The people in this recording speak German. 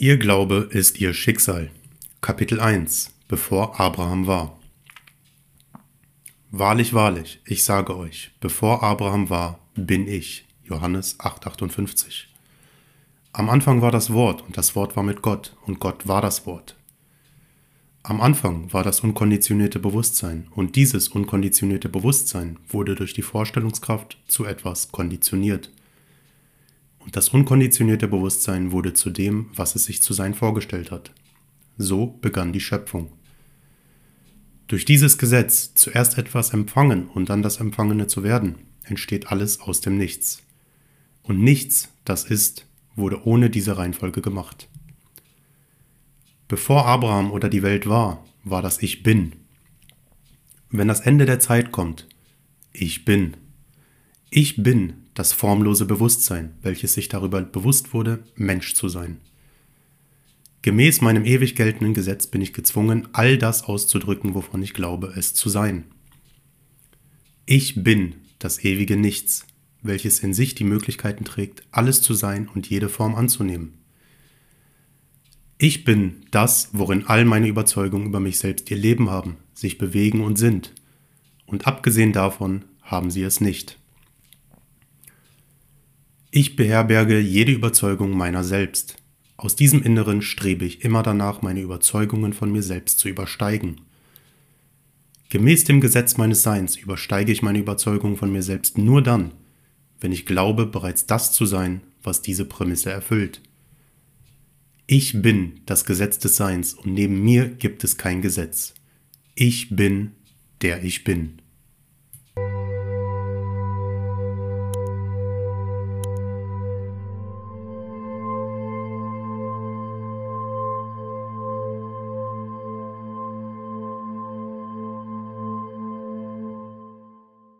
Ihr Glaube ist ihr Schicksal. Kapitel 1 Bevor Abraham war. Wahrlich, wahrlich, ich sage euch, bevor Abraham war, bin ich. Johannes 8:58. Am Anfang war das Wort und das Wort war mit Gott und Gott war das Wort. Am Anfang war das unkonditionierte Bewusstsein und dieses unkonditionierte Bewusstsein wurde durch die Vorstellungskraft zu etwas konditioniert das unkonditionierte Bewusstsein wurde zu dem, was es sich zu sein vorgestellt hat. So begann die Schöpfung. Durch dieses Gesetz, zuerst etwas empfangen und dann das Empfangene zu werden, entsteht alles aus dem Nichts. Und nichts, das ist, wurde ohne diese Reihenfolge gemacht. Bevor Abraham oder die Welt war, war das Ich bin. Wenn das Ende der Zeit kommt, ich bin. Ich bin das formlose Bewusstsein, welches sich darüber bewusst wurde, Mensch zu sein. Gemäß meinem ewig geltenden Gesetz bin ich gezwungen, all das auszudrücken, wovon ich glaube, es zu sein. Ich bin das ewige Nichts, welches in sich die Möglichkeiten trägt, alles zu sein und jede Form anzunehmen. Ich bin das, worin all meine Überzeugungen über mich selbst ihr Leben haben, sich bewegen und sind. Und abgesehen davon haben sie es nicht. Ich beherberge jede Überzeugung meiner selbst. Aus diesem Inneren strebe ich immer danach, meine Überzeugungen von mir selbst zu übersteigen. Gemäß dem Gesetz meines Seins übersteige ich meine Überzeugung von mir selbst nur dann, wenn ich glaube, bereits das zu sein, was diese Prämisse erfüllt. Ich bin das Gesetz des Seins und neben mir gibt es kein Gesetz. Ich bin, der ich bin.